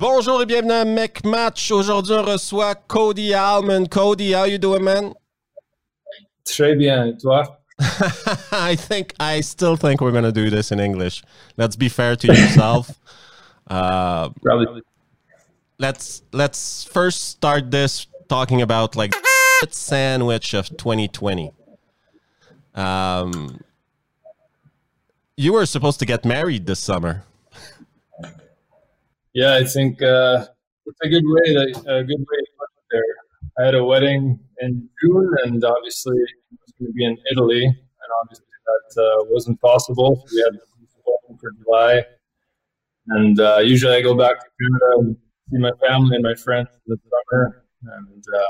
Bonjour et bienvenue à Mec Match. Aujourd'hui, on reçoit Cody Almond. Cody, how you doing, man? Très bien, toi? I think I still think we're gonna do this in English. Let's be fair to yourself. uh, Probably. let's let's first start this talking about like sandwich of 2020. Um, you were supposed to get married this summer. Yeah, I think uh, it's a good way to a good way to put it there. I had a wedding in June, and obviously it was going to be in Italy, and obviously that uh, wasn't possible. We had to for July, and uh, usually I go back to Canada and see my family and my friends in the summer. And uh,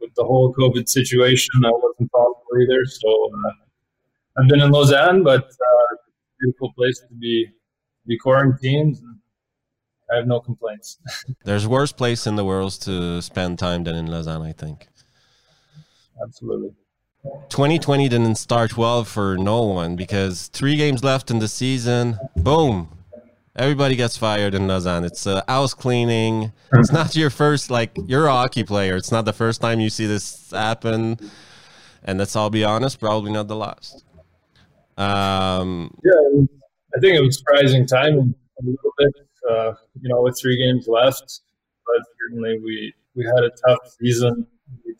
with the whole COVID situation, that wasn't possible either. So uh, I've been in Lausanne, but uh, beautiful place to be be quarantined. I have no complaints. There's worse place in the world to spend time than in Lausanne, I think. Absolutely. 2020 didn't start well for no one because three games left in the season. Boom. Everybody gets fired in Lausanne. It's uh, house cleaning. It's not your first, like, you're a hockey player. It's not the first time you see this happen. And let's all be honest, probably not the last. Um, Yeah, I think it was surprising timing a little bit. Uh, you know, with three games left, but certainly we we had a tough season. We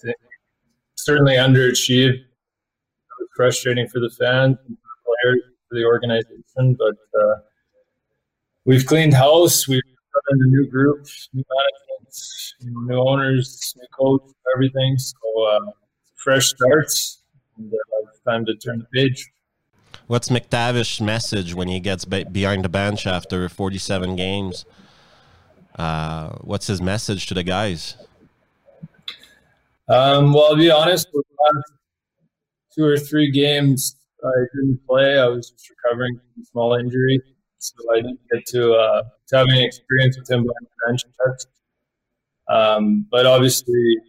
certainly underachieved. It was frustrating for the fans, for the players, for the organization, but uh, we've cleaned house. We've in a new group, new management, new owners, new coach, everything. So uh, fresh starts, and uh, it's time to turn the page. What's MacTavish's message when he gets be- behind the bench after 47 games? Uh, what's his message to the guys? Um, well, to be honest, with two or three games I didn't play. I was just recovering from a small injury, so I didn't get to, uh, to have any experience with him behind the bench. Um, but obviously, you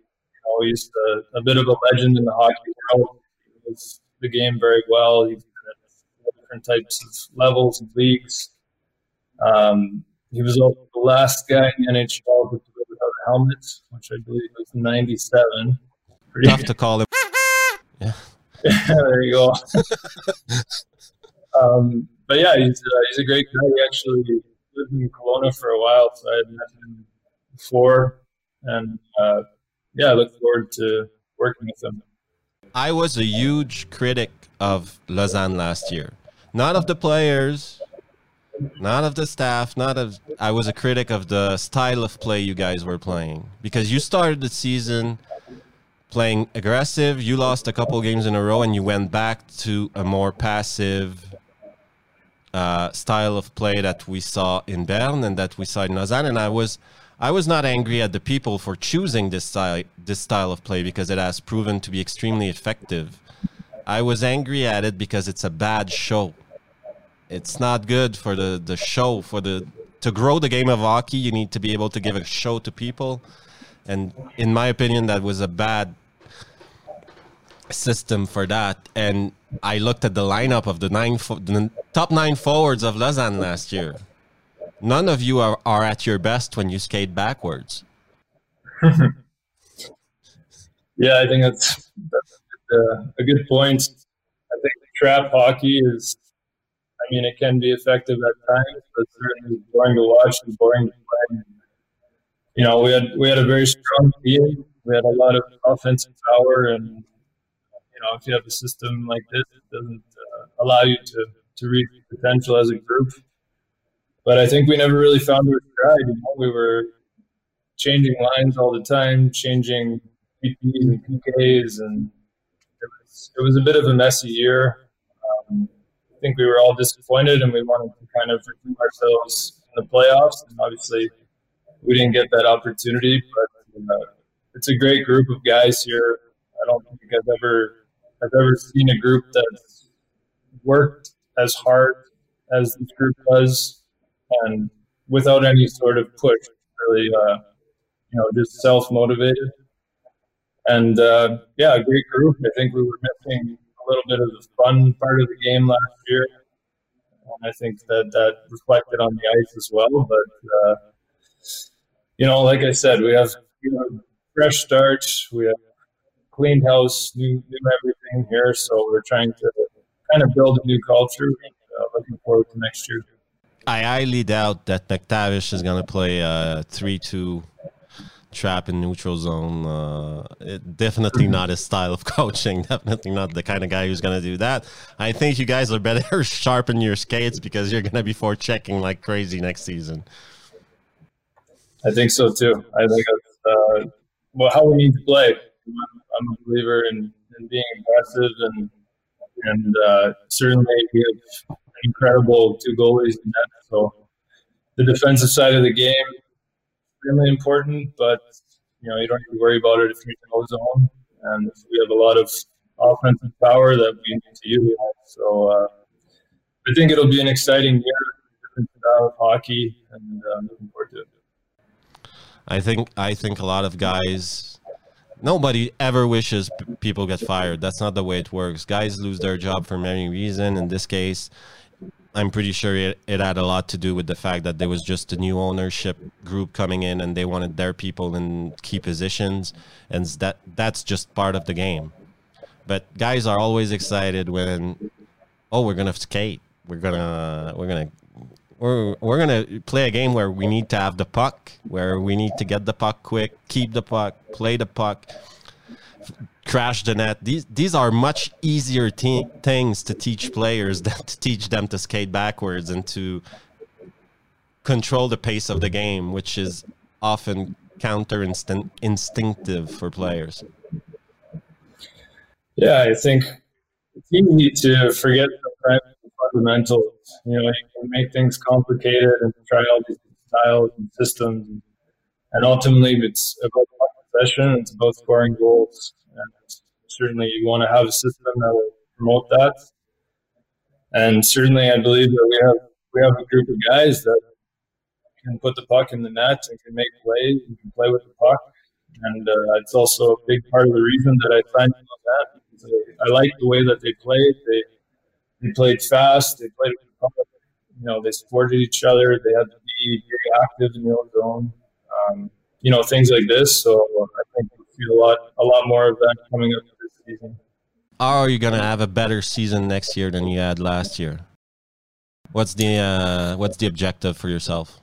know, he's a, a bit of a legend in the hockey world. He knows the game very well. He's different types of levels and leagues. Um, he was also the last guy in the NHL to do it without a helmet, which I believe was '97. Pretty Tough to call him. Yeah. There you go. um, but yeah, he's uh, he's a great guy. He actually lived in Kelowna for a while, so I had met him before, and uh, yeah, I look forward to working with him. I was a huge critic of Lausanne last year. Not of the players, not of the staff, not of. I was a critic of the style of play you guys were playing because you started the season playing aggressive. You lost a couple games in a row, and you went back to a more passive uh, style of play that we saw in Bern and that we saw in Lausanne. And I was, I was not angry at the people for choosing this style, this style of play because it has proven to be extremely effective. I was angry at it because it's a bad show. It's not good for the the show for the to grow the game of hockey. You need to be able to give a show to people, and in my opinion, that was a bad system for that. And I looked at the lineup of the nine fo- the top nine forwards of Lausanne last year. None of you are, are at your best when you skate backwards. Yeah, I think that's, that's uh, a good point. I think trap hockey is, I mean, it can be effective at times, but certainly boring to watch and boring to play. You know, we had we had a very strong team. We had a lot of offensive power, and you know, if you have a system like this, it doesn't uh, allow you to to reach potential as a group. But I think we never really found our stride. You know, we were changing lines all the time, changing PPs and PKs, and it was it was a bit of a messy year. Um, think we were all disappointed, and we wanted to kind of redeem ourselves in the playoffs. And obviously, we didn't get that opportunity. But uh, it's a great group of guys here. I don't think I've ever I've ever seen a group that's worked as hard as this group does, and without any sort of push. Really, uh, you know, just self motivated. And uh, yeah, a great group. I think we were missing little bit of the fun part of the game last year, and I think that that reflected on the ice as well. But uh, you know, like I said, we have, fresh start. We have cleaned house, new, new everything here. So we're trying to kind of build a new culture. Uh, looking forward to next year. I highly doubt that MacTavish is going to play a 3 2 trap in neutral zone. Uh, it, definitely not his style of coaching. Definitely not the kind of guy who's going to do that. I think you guys are better sharpen your skates because you're going to be forechecking like crazy next season. I think so too. I think that's uh, well how we need to play. I'm a believer in, in being aggressive and and uh, certainly we have incredible two goalies in that. So the defensive side of the game extremely important, but you know you don't need to worry about it if you're in no zone, and we have a lot of offensive power that we need to utilize. So uh, I think it'll be an exciting year, of hockey, and uh, looking forward to it. I think I think a lot of guys. Nobody ever wishes p- people get fired. That's not the way it works. Guys lose their job for many reasons. In this case, I'm pretty sure it, it had a lot to do with the fact that there was just a new ownership group coming in and they wanted their people in key positions, and that that's just part of the game. But guys are always excited when, oh, we're gonna skate, we're gonna we're gonna we're we're gonna play a game where we need to have the puck, where we need to get the puck quick, keep the puck, play the puck crash the net. These these are much easier things to teach players than to teach them to skate backwards and to control the pace of the game, which is often counter instinctive for players. Yeah, I think it's easy to forget the fundamentals. You know, you can make things complicated and try all these styles and systems, and ultimately, it's about possession. It's about scoring goals. And certainly, you want to have a system that will promote that. And certainly, I believe that we have we have a group of guys that can put the puck in the net and can make plays and can play with the puck. And uh, it's also a big part of the reason that I signed that. Because I, I like the way that they played. They they played fast. They played with the puck. You know, they supported each other. They had to be very active in the own zone. Um, you know, things like this. So I think we'll see a lot, a lot more of that coming up this season. Are you gonna have a better season next year than you had last year? What's the uh, what's the objective for yourself?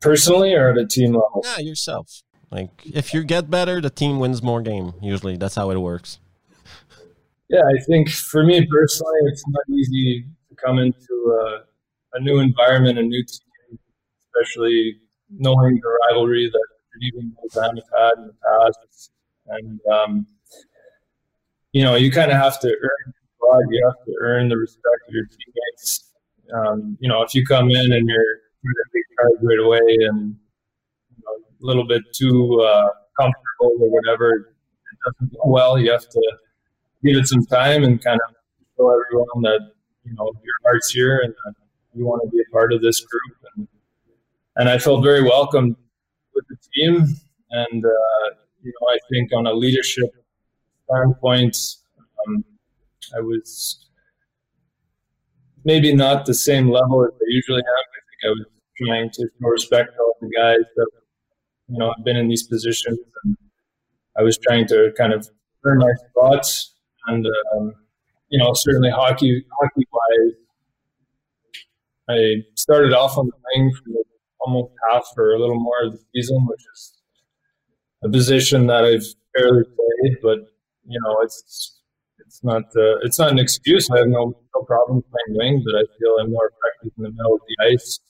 Personally, or at a team level? Yeah, yourself. Like if you get better, the team wins more game. Usually, that's how it works. Yeah, I think for me personally, it's not easy to come into a, a new environment, a new team, especially knowing the rivalry that Geneva and have had in the past. And, um, you know, you kind of have to earn you have to earn the respect of your teammates. Um, you know, if you come in and you're big charge right away and you know, a little bit too uh, comfortable or whatever, it doesn't go well. You have to give it some time and kind of show everyone that you know your heart's here and you want to be a part of this group. And and I felt very welcome with the team. And uh, you know, I think on a leadership standpoint, um, I was maybe not the same level as I usually have. I think I was trying to show respect to all the guys that you know have been in these positions, and I was trying to kind of earn my spots. And um, you know, certainly hockey hockey wise, I started off on the wing for the almost half or a little more of the season, which is a position that I've barely played. But you know, it's it's not uh, it's not an excuse. I have no no problem playing wing, but I feel I'm more effective in the middle of the ice.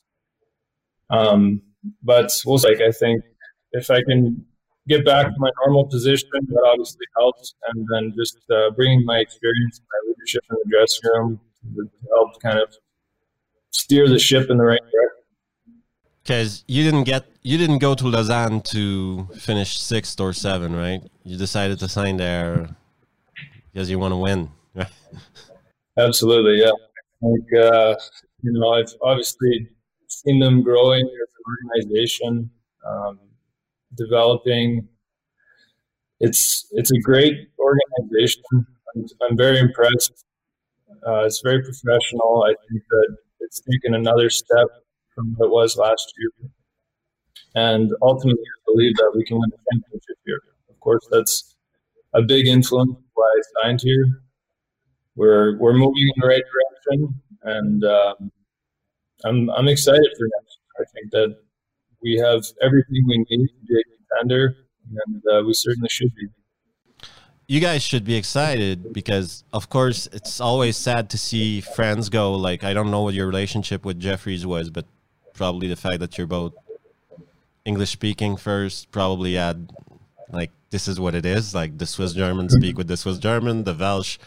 Um, but we'll like I think if I can get back to my normal position, that obviously helps. And then just uh, bringing my experience, my leadership in the dressing room to help kind of steer the ship in the right direction because you didn't get you didn't go to Lausanne to finish sixth or seven, right? You decided to sign there because you want to win, right? Absolutely, yeah. Like uh, you know, I've obviously seen them growing as an organization, um, developing. It's it's a great organization. I'm, I'm very impressed. Uh, it's very professional. I think that it's taken another step from what it was last year. And ultimately, I believe that we can win the championship here. Of course, that's a big influence why I signed here. We're we're moving in the right direction, and um, I'm I'm excited for next. I think that we have everything we need to be a contender, and uh, we certainly should be. You guys should be excited because, of course, it's always sad to see friends go. Like, I don't know what your relationship with Jeffries was, but probably the fact that you're both English speaking first probably add like this is what it is. Like the Swiss German speak with the Swiss German, the Welsh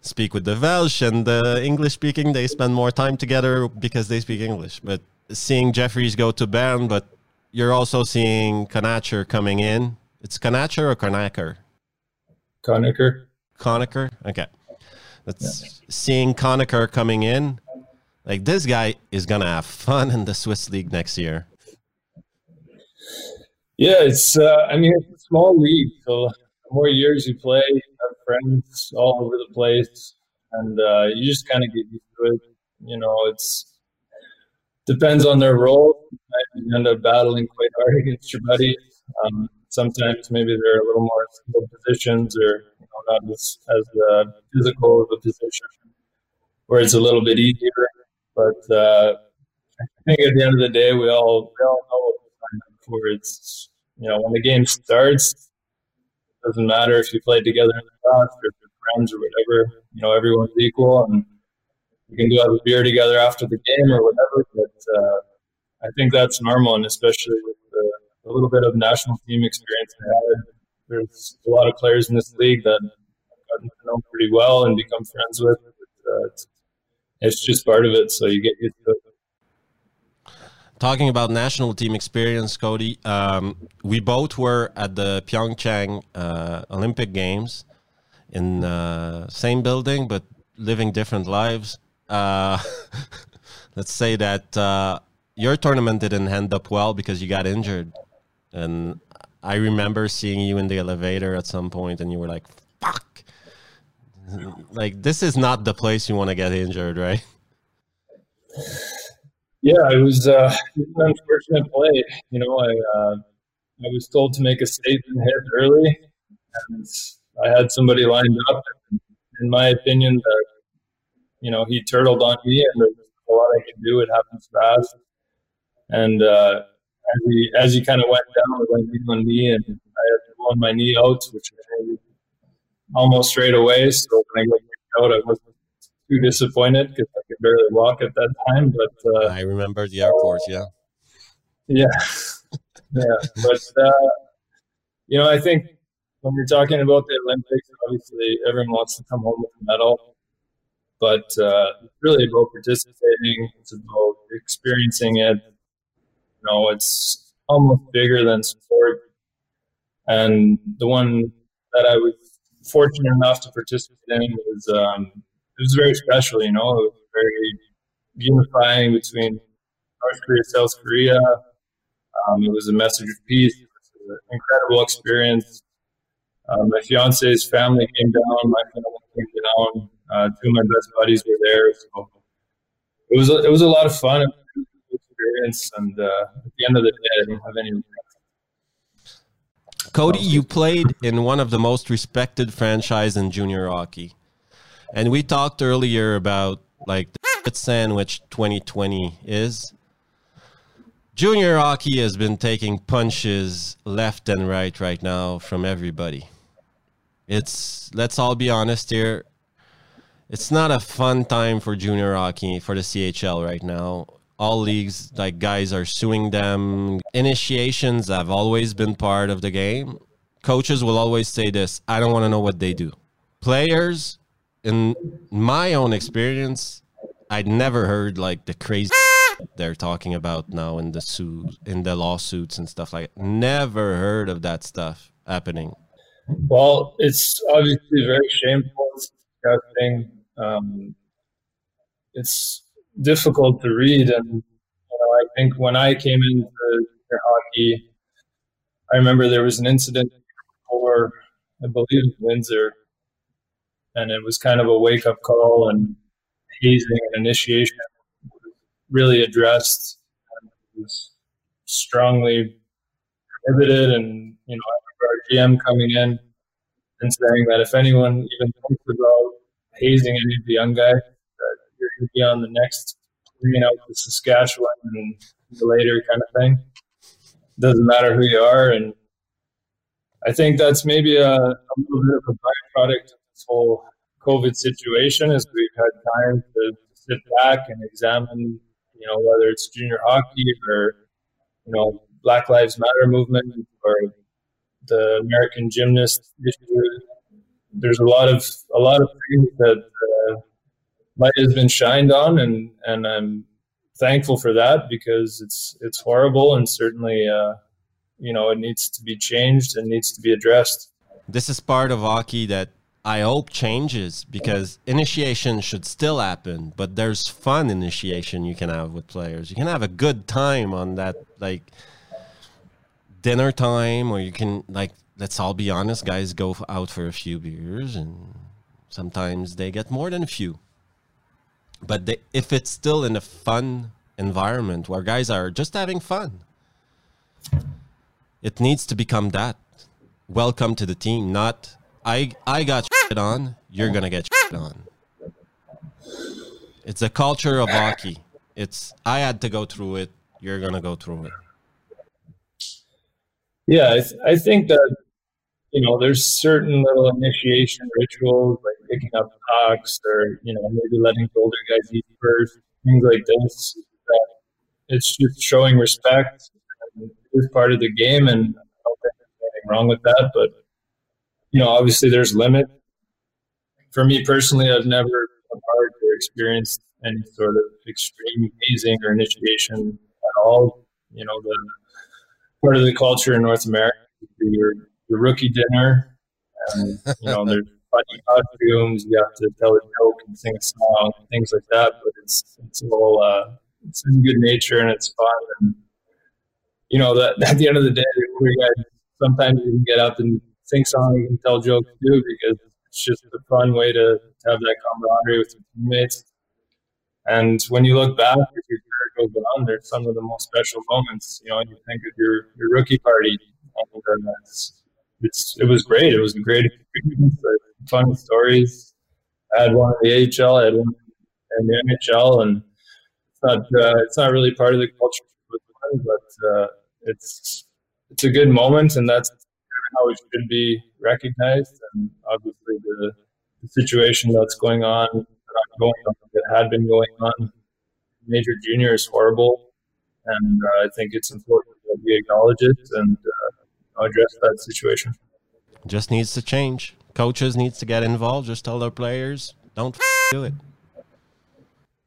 speak with the Welsh, and the English speaking they spend more time together because they speak English. But seeing Jeffries go to Bern, but you're also seeing Conacher coming in. It's Conacher or Conacher? Conacher. Conacher. Okay. That's yeah. seeing Conacher coming in. Like this guy is gonna have fun in the Swiss league next year. Yeah, it's. Uh, I mean, it's a small league, so the more years you play, you have friends all over the place, and uh, you just kind of get used to it. You know, it's depends on their role. You end up battling quite hard against your buddies. Um, sometimes maybe they're a little more skilled positions, or you know, not as as uh, physical of a position, where it's a little bit easier. But uh, I think at the end of the day, we all we all know what we're signing up for. It's you know when the game starts, it doesn't matter if you played together in the past or if you're friends or whatever. You know everyone's equal, and you can go have a beer together after the game or whatever. But uh, I think that's normal, and especially with the, a little bit of national team experience I had. There's a lot of players in this league that I've gotten to know pretty well and become friends with. But, uh, it's, it's just part of it, so you get used to it talking about national team experience, Cody, um, we both were at the Pyeongchang uh, Olympic Games in uh, same building, but living different lives. Uh, let's say that uh, your tournament didn't end up well because you got injured, and I remember seeing you in the elevator at some point, and you were like, "Fuck." Like this is not the place you want to get injured, right? Yeah, it was, uh, an unfortunate play. You know, I uh, I was told to make a statement hit early, and I had somebody lined up. In my opinion, that you know he turtled on me, and there's a lot I can do. It happens fast, and uh, as he as he kind of went down, it went on me, and I had to blow my knee out, which was almost straight away. So when I got out, I wasn't too disappointed because I could barely walk at that time. But uh, I remember the airport. Yeah. Yeah. yeah. But uh, you know, I think when you're talking about the Olympics, obviously everyone wants to come home with a medal. But uh, it's really about participating. It's about experiencing it. You know, it's almost bigger than sport. And the one that I was fortunate enough to participate in was um, it was very special. You know, it was very unifying between North Korea, South Korea. Um, it was a message of peace. It was an incredible experience. Um, my fiance's family came down. My family came down. Uh, two of my best buddies were there. So it was a, it was a lot of fun experience. And uh, at the end of the day, I don't have any Cody, you played in one of the most respected franchise in junior hockey. And we talked earlier about like the sandwich 2020 is. Junior hockey has been taking punches left and right right now from everybody. It's let's all be honest here. It's not a fun time for junior hockey for the CHL right now. All leagues like guys are suing them. Initiations have always been part of the game. Coaches will always say this, I don't want to know what they do. Players in my own experience, I'd never heard like the crazy they're talking about now in the suit in the lawsuits and stuff like that. Never heard of that stuff happening. Well, it's obviously very shameful. It's disgusting. Um, it's difficult to read, and you know, I think when I came into hockey, I remember there was an incident for I believe Windsor and it was kind of a wake up call and hazing and initiation really addressed. Was strongly prohibited. And you know, our GM coming in and saying that if anyone even thinks about hazing any of the young guys, going to be on the next plane out to Saskatchewan and later kind of thing. Doesn't matter who you are, and I think that's maybe a, a little bit of a byproduct of this whole COVID situation. Is we've had time to sit back and examine, you know, whether it's junior hockey or you know Black Lives Matter movement or the American gymnast issue. There's a lot of a lot of things that uh, light has been shined on, and and I'm thankful for that because it's it's horrible and certainly uh, you know it needs to be changed and needs to be addressed. This is part of hockey that I hope changes because initiation should still happen, but there's fun initiation you can have with players. You can have a good time on that like dinner time or you can like let's all be honest guys go out for a few beers and sometimes they get more than a few but they, if it's still in a fun environment where guys are just having fun it needs to become that. Welcome to the team not i i got shit on you're gonna get shit on. It's a culture of hockey. It's i had to go through it you're gonna go through it. Yeah, I, th- I think that you know there's certain little initiation rituals like picking up pucks or you know maybe letting the older guys eat first, things like this. It's just showing respect. It is part of the game, and I don't think there's anything wrong with that. But you know, obviously there's limit. For me personally, I've never been or experienced any sort of extreme hazing or initiation at all. You know, the part of the culture in North America. Your your rookie dinner, and you know there's funny costumes. You have to tell a joke and sing a song, things like that. But it's it's all uh, it's in good nature and it's fun. And you know that at the end of the day, we guys sometimes you can get up and sing songs and tell jokes too because it's just a fun way to, to have that camaraderie with your teammates. And when you look back, if your career goes on, there's some of the most special moments. You know, you think of your, your rookie party, and it's, it's it was great. It was a great experience. Fun stories. I had one in the AHL, I had one in the NHL, and it's not uh, it's not really part of the culture, but uh, it's it's a good moment, and that's how it should be recognized. And obviously, the, the situation that's going on going on that had been going on. Major junior is horrible, and uh, I think it's important that we acknowledge it and uh, address that situation. Just needs to change. Coaches needs to get involved. Just tell their players, don't do it.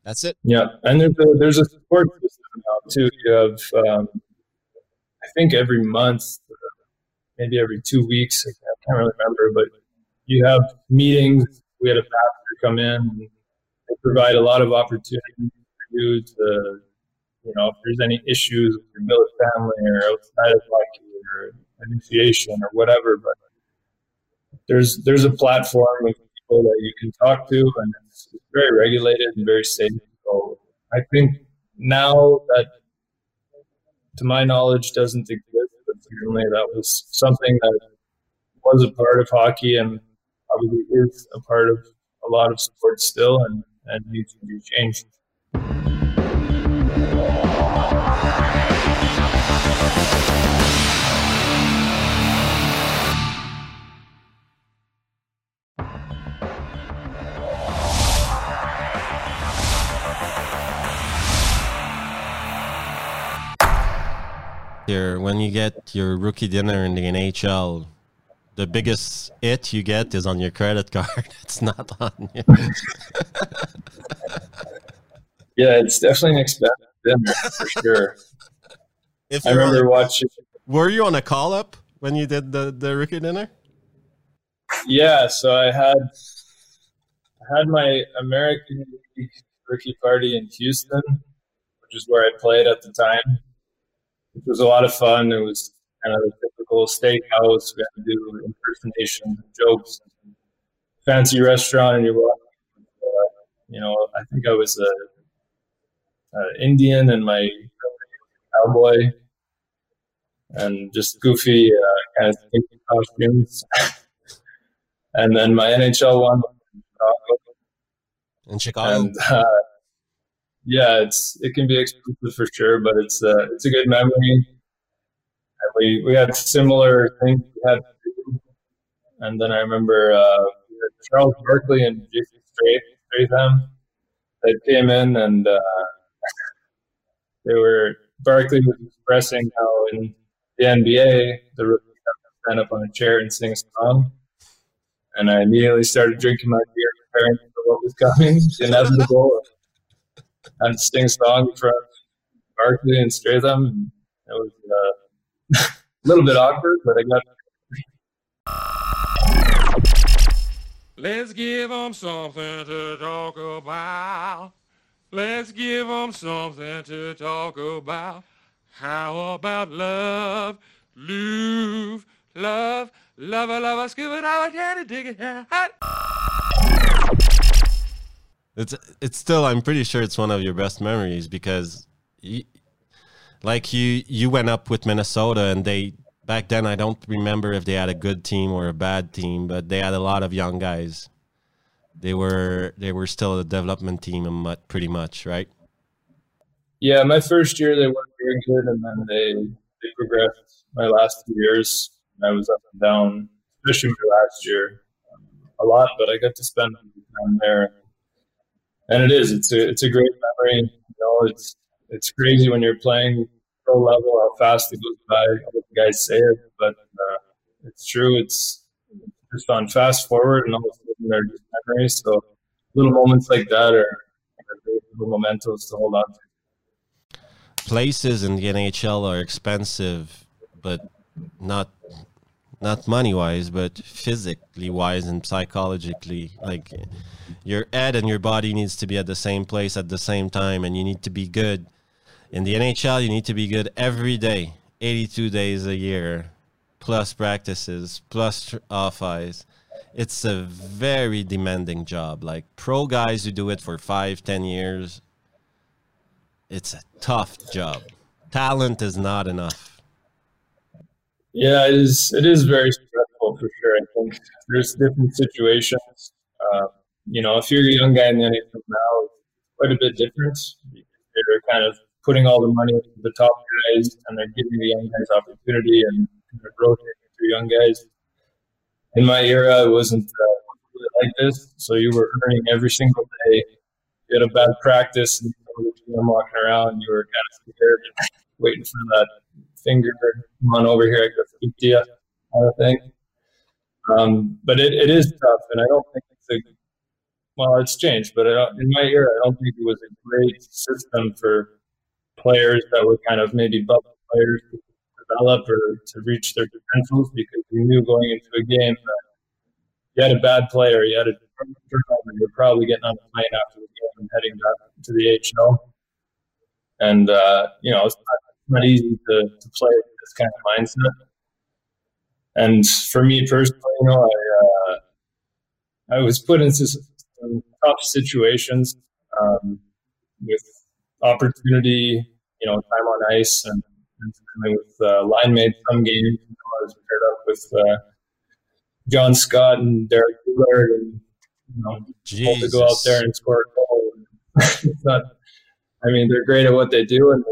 That's it. Yeah, and there's a there's a support system now too. You have, um, I think every month, maybe every two weeks. I can't really remember, but you have meetings. We had a pastor come in they provide a lot of opportunity for you to, you know, if there's any issues with your billet family or outside of hockey or initiation or whatever, but there's there's a platform of people that you can talk to, and it's very regulated and very safe. So I think now that, to my knowledge, doesn't exist, but certainly that was something that was a part of hockey and probably is a part of a lot of sports still, and and needs to be changed. Here, when you get your rookie dinner in the NHL, the biggest it you get is on your credit card. It's not on you. yeah, it's definitely an expensive dinner for sure. If I remember watching. Were you on a call up when you did the the rookie dinner? Yeah, so I had I had my American rookie party in Houston, which is where I played at the time. It was a lot of fun. It was kind of a typical steakhouse. We had to do impersonations, and jokes, fancy restaurant, and you're uh, you know, I think I was a, a Indian and my cowboy, and just goofy uh, kind of costumes. and then my NHL one in Chicago. And, uh, yeah, it's it can be expensive for sure, but it's uh, it's a good memory. And we we had similar things had. And then I remember uh, Charles Barkley and Jason Statham that came in and uh, they were Barkley was expressing how in the NBA the rookies have to stand up on a chair and sing a song. And I immediately started drinking my beer, preparing for what was coming, inevitable, and sing song from Barkley and Statham. It was uh, a little bit awkward, but I got. Let's give them something to talk about. Let's give them something to talk about. How about love, love, love, love, love, scuba dive, candy, dig it, hot. It's it's still I'm pretty sure it's one of your best memories because, you, like you you went up with Minnesota and they back then I don't remember if they had a good team or a bad team, but they had a lot of young guys. They were they were still a development team, pretty much, right? Yeah, my first year they weren't very good, and then they they progressed. My last two years, I was up and down, especially my last year, um, a lot. But I got to spend time there, and it is it's a it's a great memory. You know, it's it's crazy when you're playing pro level how fast it goes by. All the guys say it, but uh, it's true. It's just on fast forward, and all of a sudden they're just memories. So little moments like that are, are great little mementos to hold on to places in the NHL are expensive, but not not money wise, but physically wise and psychologically. Like your head and your body needs to be at the same place at the same time, and you need to be good. In the NHL, you need to be good every day, 82 days a year, plus practices, plus off uh, ice. It's a very demanding job. Like pro guys who do it for five, ten years, it's a tough job. Talent is not enough. Yeah, it is. It is very stressful for sure. I think there's different situations. Uh, you know, if you're a young guy in the NHL now, it's quite a bit different. They're kind of putting all the money into the top guys, and they're giving the young guys opportunity and of rotating through young guys. In my era, it wasn't uh, like this. So you were earning every single day. You had a bad practice, and I'm walking around, you were kind of scared, waiting for that finger, come on over here, I can speak to you, kind of thing. Um, but it, it is tough, and I don't think it's a well, it's changed, but in my era, I don't think it was a great system for players that were kind of maybe bubble players to develop or to reach their potentials because you knew going into a game that you had a bad player, you had a you're probably getting on a plane after the game and heading back to the HL and uh, you know it's not, not easy to, to play with this kind of mindset. And for me personally, you know, I uh, I was put into some tough situations um, with opportunity, you know, time on ice and, and with uh, line mates some games. You know, I was paired up with uh, John Scott and Derek Boogaard, and you know, to go out there and score a goal. it's not I mean, they're great at what they do, and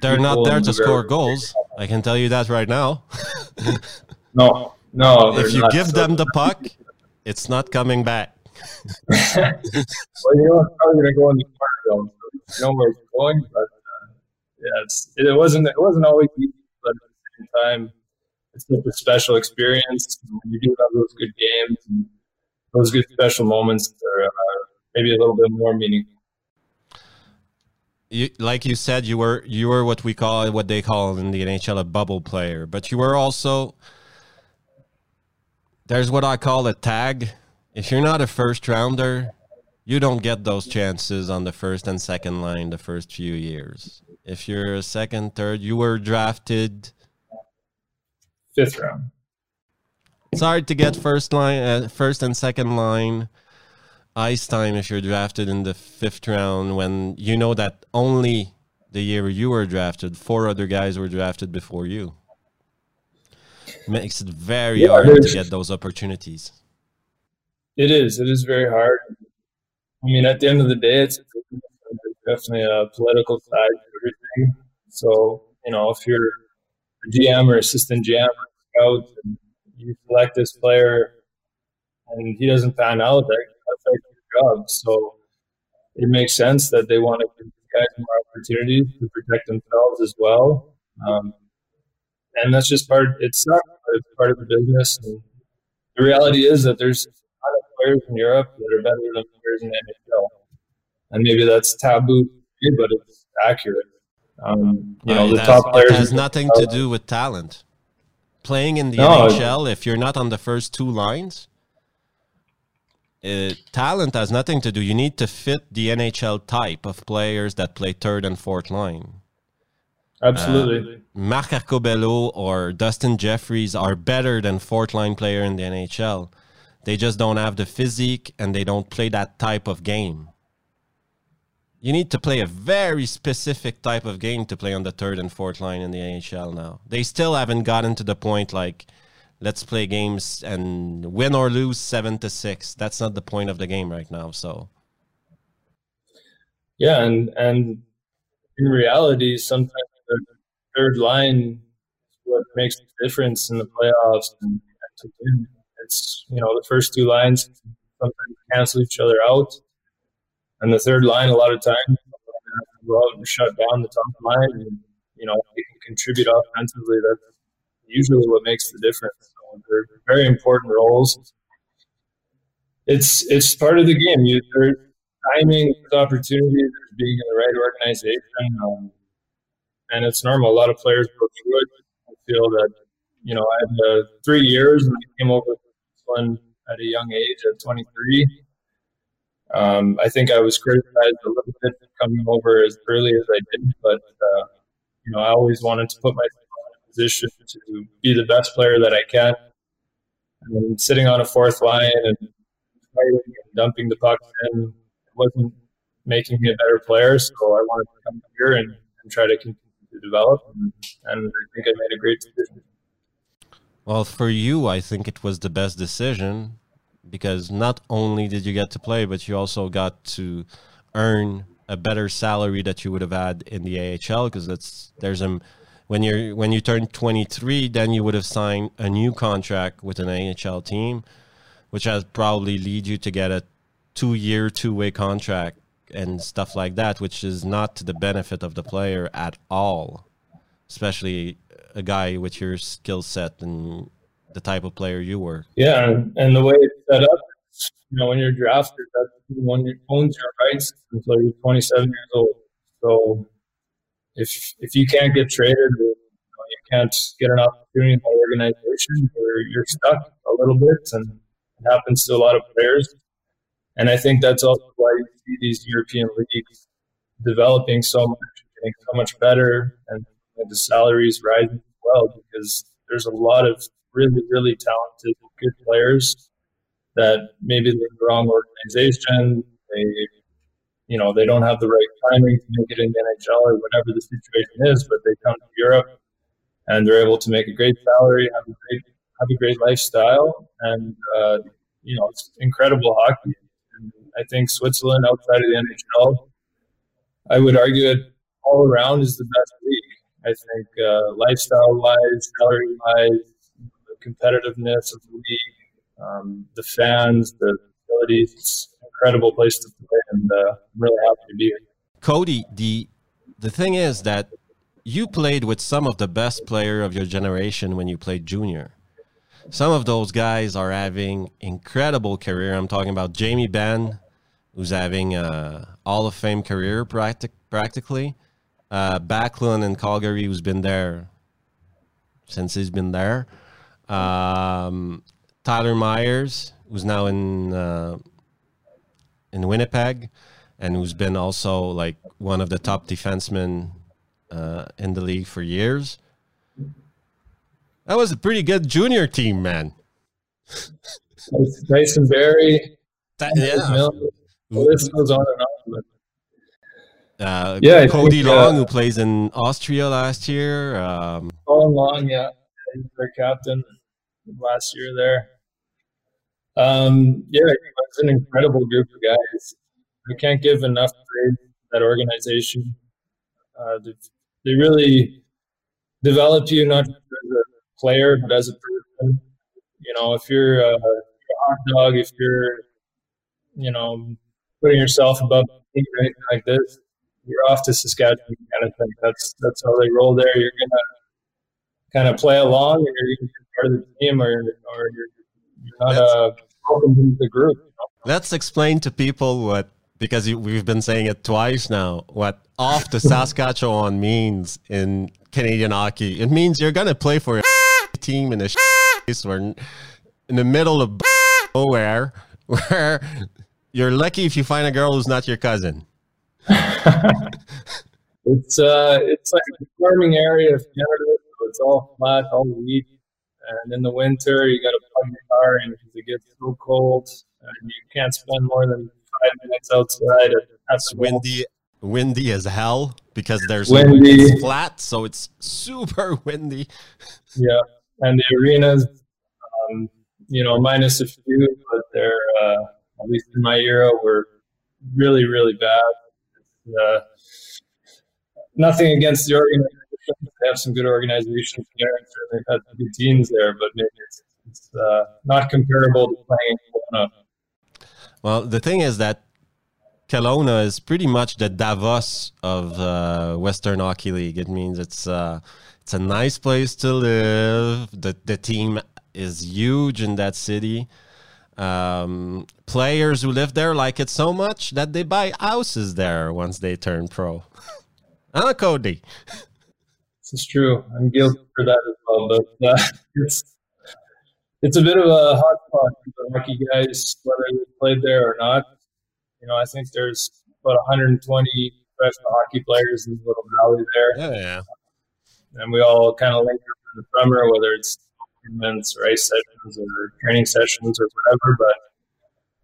they're not there to score goals. I can tell you that right now. no, no. If you give them the puck, it's not coming back. well, you know, it's probably gonna go in the corner zone, so you know where it's going. But uh, yeah, it wasn't it wasn't always easy, but at the same time, it's such a special experience. When you do have those good games, and those good special moments are uh, maybe a little bit more meaningful you, like you said, you were you were what we call what they call in the NHL a bubble player, but you were also there's what I call a tag. If you're not a first rounder, you don't get those chances on the first and second line the first few years. If you're a second, third, you were drafted fifth round. It's hard to get first line, uh, first and second line ice time if you're drafted in the fifth round when you know that only the year you were drafted, four other guys were drafted before you. Makes it very Yeah, hard to get those opportunities. It is. It is very hard. I mean, at the end of the day, it's definitely a political side to everything. So, you know, if you're a GM or assistant GM or scout and you select this player and he doesn't pan out, that affects job. So it makes sense that they want to give these guys more opportunities to protect themselves as well. Um, and that's just part, it sucks, but it's part of the business. And the reality is that there's a lot of players in Europe that are better than players in the NHL. And maybe that's taboo, but it's accurate. Um, you know, the has, top players it has nothing to do with talent. Playing in the No, NHL, if you're not on the first two lines, uh, talent has nothing to do. You need to fit the NHL type of players that play third and fourth line. Absolutely. Marc Arcobello or Dustin Jeffries are better than fourth line player in the NHL. They just don't have the physique and they don't play that type of game. You need to play a very specific type of game to play on the third and fourth line in the NHL now. They still haven't gotten to the point like let's play games and win or lose 7 to 6. That's not the point of the game right now, so Yeah, and and in reality, sometimes the third line is what makes the difference in the playoffs and. It's you know the first two lines sometimes cancel each other out, and the third line a lot of times go out and shut down the top line, and you know they can contribute offensively. That's usually what makes the difference. So they're very important roles. It's it's part of the game. You there's timing, there's opportunity, there's being in the right organization, um, and it's normal. A lot of players go through it. I feel that you know I had uh, three years and I came over to at a young age at 23. Um, I think I was criticized a little bit for coming over as early as I did, but uh, you know I always wanted to put a position to be the best player that I can. And sitting on a fourth line and and dumping the puck in wasn't making me a better player. So I wanted to come here and, and try to continue to develop. And, and I think I made a great decision. Well, for you, I think it was the best decision because not only did you get to play, but you also got to earn a better salary that you would have had in the AHL because there's a when you're when you turn 23, then you would have signed a new contract with an AHL team, which has probably lead you to get a two-year, two-way contract and stuff like that, which is not to the benefit of the player at all, especially a guy with your skill set and the type of player you were. Yeah, and, and the way it's set up, you know, when you're drafted, that's the one who owns your rights until you're 27 years old. So if if you can't get traded, or, you, know, you can't get an opportunity in the organization, you're, you're stuck a little bit, and it happens to a lot of players. And I think that's also why you see these European leagues developing so much, getting so much better, and the salaries rising as well because there's a lot of really, really talented, good players that maybe they're in the wrong organization. They, you know, they don't have the right timing to make it in the NHL or whatever the situation is, but they come to Europe and they're able to make a great salary, have a great, have a great lifestyle, and uh, you know, it's incredible hockey. And I think Switzerland, outside of the NHL, I would argue it all around is the best league. I think uh, lifestyle wise, salary wise, the competitiveness of the league, um, the fans, the facilities, incredible place to play, and uh, I'm really happy to be here. Cody, the the thing is that you played with some of the best player of your generation when you played junior. Some of those guys are having incredible career. I'm talking about Jamie Benn, who's having a Hall of Fame career practic- practically. Uh, Backlund in Calgary, who's been there since he's been there. Um, Tyler Myers, who's now in uh, in Winnipeg, and who's been also like one of the top defensemen uh, in the league for years. That was a pretty good junior team, man. Tyson Barrie, That, the list goes on and on. Uh, Yeah, Cody think, uh, Long, who plays in Austria last year. Um, Colin Long, yeah, he's their captain last year there. Um, yeah, it's an incredible group of guys. I can't give enough praise to that organization. Uh, they, really develop you not as a player, but as a person. You know, if you're a, a hot dog, if you're, you know, putting yourself above anything like this, you're off to Saskatchewan kind of thing. That's that's how they roll there. You're gonna kind of play along, and you're either part of the team, or or you're, you're not uh, welcome into the group. Let's explain to people what, because you, we've been saying it twice now, what off the Saskatchewan means in Canadian hockey. It means you're going to play for a team in a place where in the middle of nowhere, where you're lucky if you find a girl who's not your cousin. It's uh, it's like a farming area of Canada, so it's all flat, all wheat. And in the winter, you got to plug your car in because it gets so cold, and you can't spend more than five minutes outside. It's windy, windy as hell because there's Windy. it's flat, so it's super windy. Yeah, and the arenas, um, you know, minus a few, but they're uh, at least in my era were really, really bad. Uh, nothing against the organization; they have some good organizations there, and certainly had some good teams there. But maybe it's, it's uh, not comparable to playing in Kelowna. Well, the thing is that Kelowna is pretty much the Davos of uh, Western Hockey League. It means it's uh, it's a nice place to live. The the team is huge in that city. Um, players who live there like it so much that they buy houses there once they turn pro. huh, Cody? This is true. I'm guilty for that as well. But uh, it's it's a bit of a hot spot for the hockey guys, whether they played there or not. You know, I think there's about 120 professional hockey players in the little valley there, Yeah, yeah. and we all kind of link up in the summer, whether it's tournaments or ice sessions or training sessions or whatever. But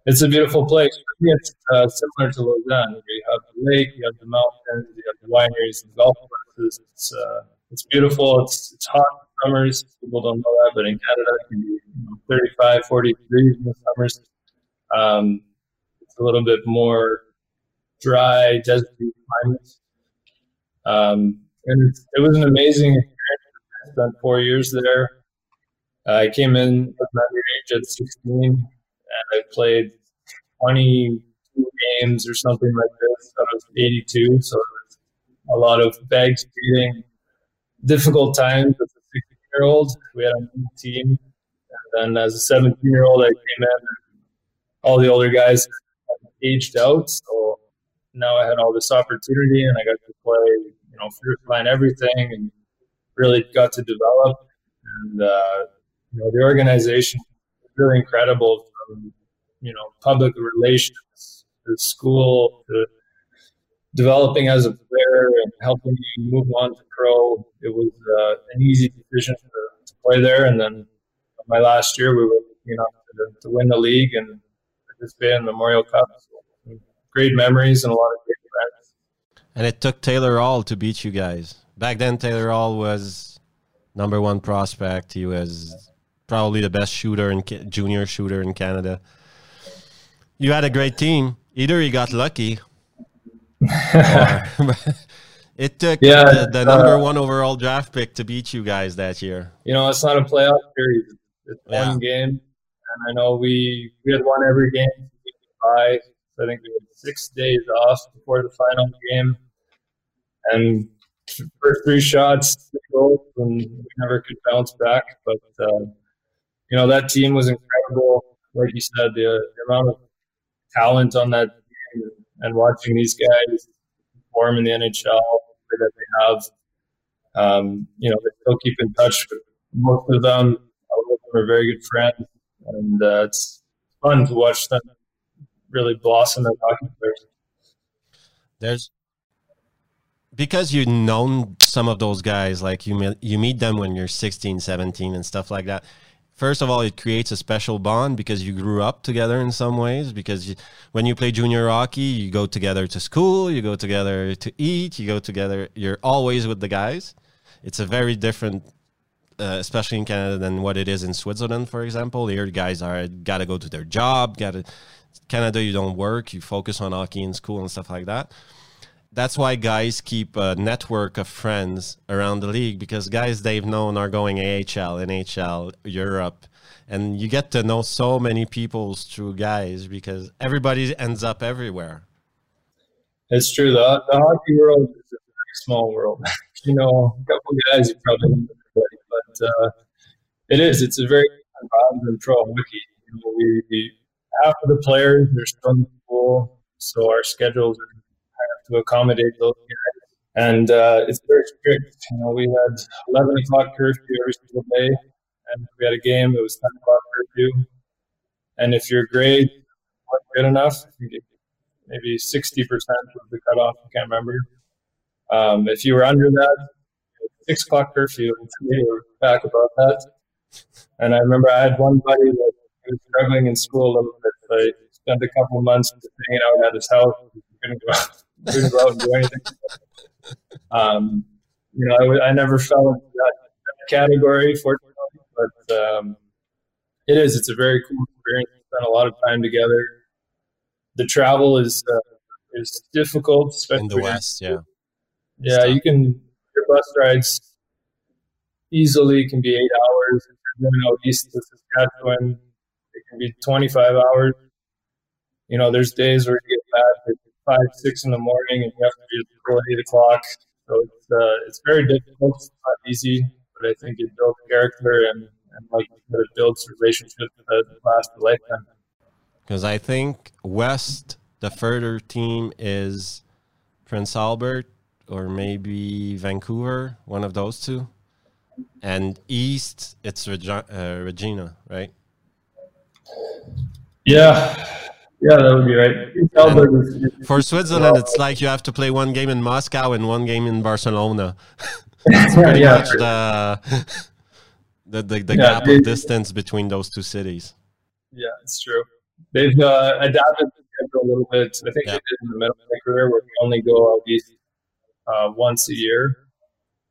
it's a beautiful place. It's uh, similar to Lausanne. You have the lake, you have the mountains, you have the wineries and golf courses. It's uh, it's beautiful. It's it's hot summers. People don't know that, but in Canada it can be you know, 35, 40 degrees in the summers. Um, it's a little bit more dry, deserty climate. Um, and it was an amazing experience. I spent four years there. I came in with my age at 16, and I played 22 games or something like this. I was 82, so a lot of bag skating, difficult times 16 year old. We had a team, and then as a 17 year old, I came in. All the older guys aged out, so now I had all this opportunity, and I got to play, you know, first line everything, and really got to develop. And uh, you know, the organization is really incredible from you know public relations to school to developing as a player and helping you move on to pro. It was uh, an easy decision to, to play there, and then my last year we were you know to, to win the league and participate in the Memorial Cup. So, great memories and a lot of great friends. And it took Taylor Hall to beat you guys. Back then, Taylor Hall was number one prospect. He was probably the best shooter and junior shooter in Canada. You had a great team. Either he got lucky, or it took Yeah, the, the number uh, one overall draft pick to beat you guys that year. You know, it's not a playoff series; it's Yeah. one game. And I know we we had won every game since we could. So I think we had six days off before the final game, and first three shots, goals, and we never could bounce back. But uh, you know, that team was incredible. Like you said, the, the amount of talent on that team, and watching these guys perform in the NHL that they have. Um, you know, they still keep in touch with most of them. All of them are very good friends, and uh, it's fun to watch them really blossom as hockey players. There's because you've known some of those guys, like you you meet them when you're 16, 17 and stuff like that. First of all, it creates a special bond because you grew up together in some ways. Because you, when you play junior hockey, you go together to school, you go together to eat, you go together. You're always with the guys. It's a very different, uh, especially in Canada, than what it is in Switzerland, for example. Here, guys are got to go to their job. Got to Canada, you don't work. You focus on hockey in school and stuff like that that's why guys keep a network of friends around the league because guys they've known are going AHL, NHL, Europe, and you get to know so many people through guys because everybody ends up everywhere. It's true. The, the hockey world is a very small world. you know, a couple guys you probably know everybody, but uh, it is. It's a very vibrant pro hockey. You know, we, we half of the players are still in school, so our schedules are to accommodate those guys. And uh, it's very strict. You know, we had 11 o'clock curfew every single day, and we had a game. It was 10 o'clock curfew. And if your grade wasn't good enough, maybe 60% was the cutoff. I can't remember. Um, if you were under that, six o'clock curfew, we were back above that. And I remember I had one buddy that was struggling in school a little bit. So I spent a couple months hanging out at his house. He couldn't go out couldn't go out and do anything. Um, you know, I, I never fell into that category, fortunately, but um, it is. It's a very cool experience. We spent a lot of time together. The travel is uh, is difficult, especially in the west. Yeah, yeah. You can your bus rides easily can be eight hours. If you're going out east to Saskatchewan, it can be 25 hours. You know, there's days where you get back five, six in the morning, and you have to be at school at eight o'clock. So it's uh, it's very difficult. It's not easy, but I think it builds character and, and like it builds relationships that last a lifetime. Because I think West, the further team is Prince Albert or maybe Vancouver, one of those two. And East, it's Regi- uh, Regina, right? Yeah, yeah, that would be right. for Switzerland, it's like you have to play one game in Moscow and one game in Barcelona. That's pretty yeah, much the the, the, the yeah, gap of distance between those two cities. Yeah, it's true. They've uh, adapted the schedule a little bit. I think yeah. they did in the middle of their career where we only go out east uh, once a year,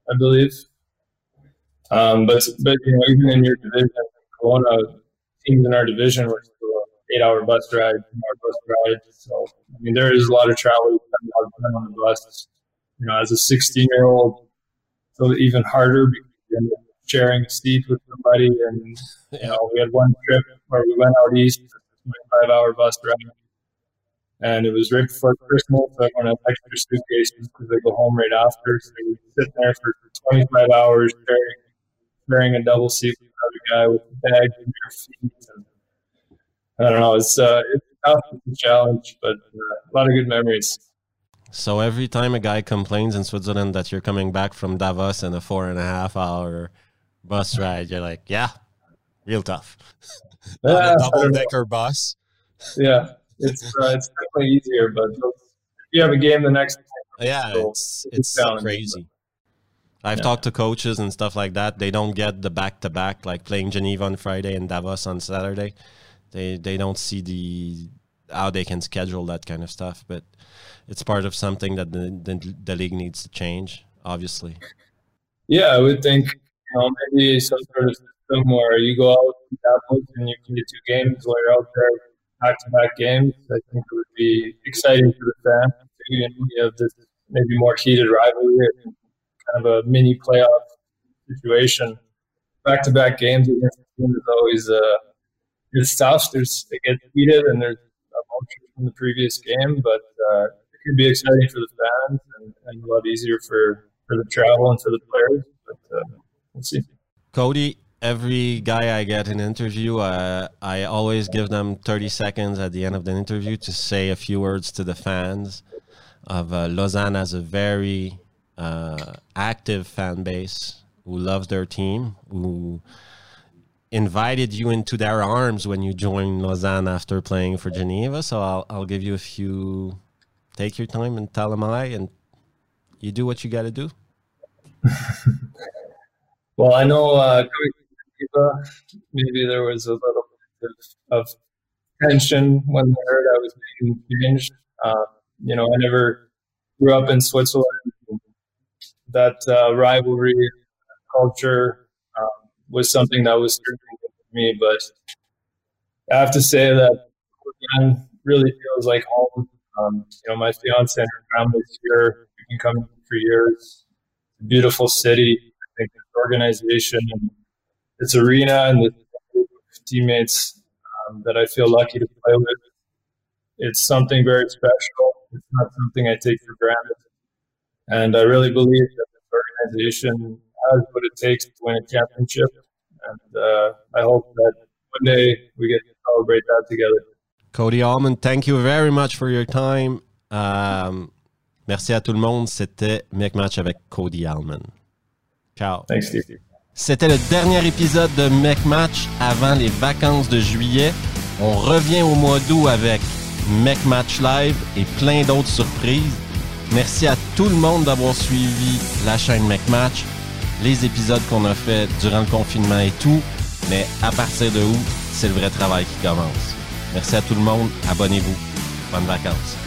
I believe. Um, but but you know, even in your division, Kelowna teams in our division were eight hour bus ride, bus ride. So, I mean, there is a lot of travel. You spend a on the bus. You know, as a 16 year old, so even harder because sharing a seat with somebody. And, you know, we had one trip where we went out east, 25 hour bus ride. And it was right before Christmas. So everyone had extra suitcases because they go home right after. So we sit there for 25 hours sharing, sharing a double seat with another guy with a bag in your feet. And, I don't know. It's uh, it's tough. It's a challenge, but uh, a lot of good memories. So every time a guy complains in Switzerland that you're coming back from Davos in a four and a half hour bus ride, you're like, yeah, real tough. Yeah, double decker bus. Yeah, it's uh, it's definitely easier, but if you have a game the next. Yeah, it's it's, it's crazy. I've yeah. talked to coaches and stuff like that. They don't get the back to back, like playing Geneva on Friday and Davos on Saturday they they don't see the how they can schedule that kind of stuff. But it's part of something that the the, the league needs to change, obviously. Yeah, I would think you know maybe some sort of system where you go out and you can get two games while you're out there back to back games. I think it would be exciting for the fans. You, have this maybe more heated rivalry, kind of a mini playoff situation. Back to back games against the team is always a uh, it's tough. There's it gets heated and there's emotion from the previous game, but uh, it could be exciting for the fans and, and, a lot easier for for the travel and for the players. But uh, we'll see. Cody, every guy I get an interview, uh, I always give them 30 seconds at the end of the interview to say a few words to the fans of uh, Lausanne as a very uh, active fan base who loves their team, who invited you into their arms when you joined Lausanne after playing for Geneva. So I'll, I'll give you a few. Take your time and tell them hi, and you do what you got to do. well, I know uh. Maybe there was a little bit of, tension when they heard I was being changed. Uh, you know, I never grew up in Switzerland. That uh, rivalry culture um, was something that was me, but I have to say that again really feels like home. Um, you know, my fiance and her family's here. We've been coming for years. Beautiful city. I think this organization and arena and the teammates um, that I feel lucky to play with. It's something very special. It's not something I take for granted. And I really believe that this organization has what it takes to win a championship. And uh, I hope that one day we get to celebrate that together. Cody Allman, thank you very much for your time. Um, merci à tout le monde. C'était Mick Match avec Cody Allman. Ciao. Thanks, Steve. C'était le dernier épisode de Mec Match avant les vacances de juillet. On revient au mois d'août avec Mec Match Live et plein d'autres surprises. Merci à tout le monde d'avoir suivi la chaîne Mec Match, les épisodes qu'on a fait durant le confinement et tout. Mais à partir de août, c'est le vrai travail qui commence. Merci à tout le monde. Abonnez-vous. Bonnes vacances.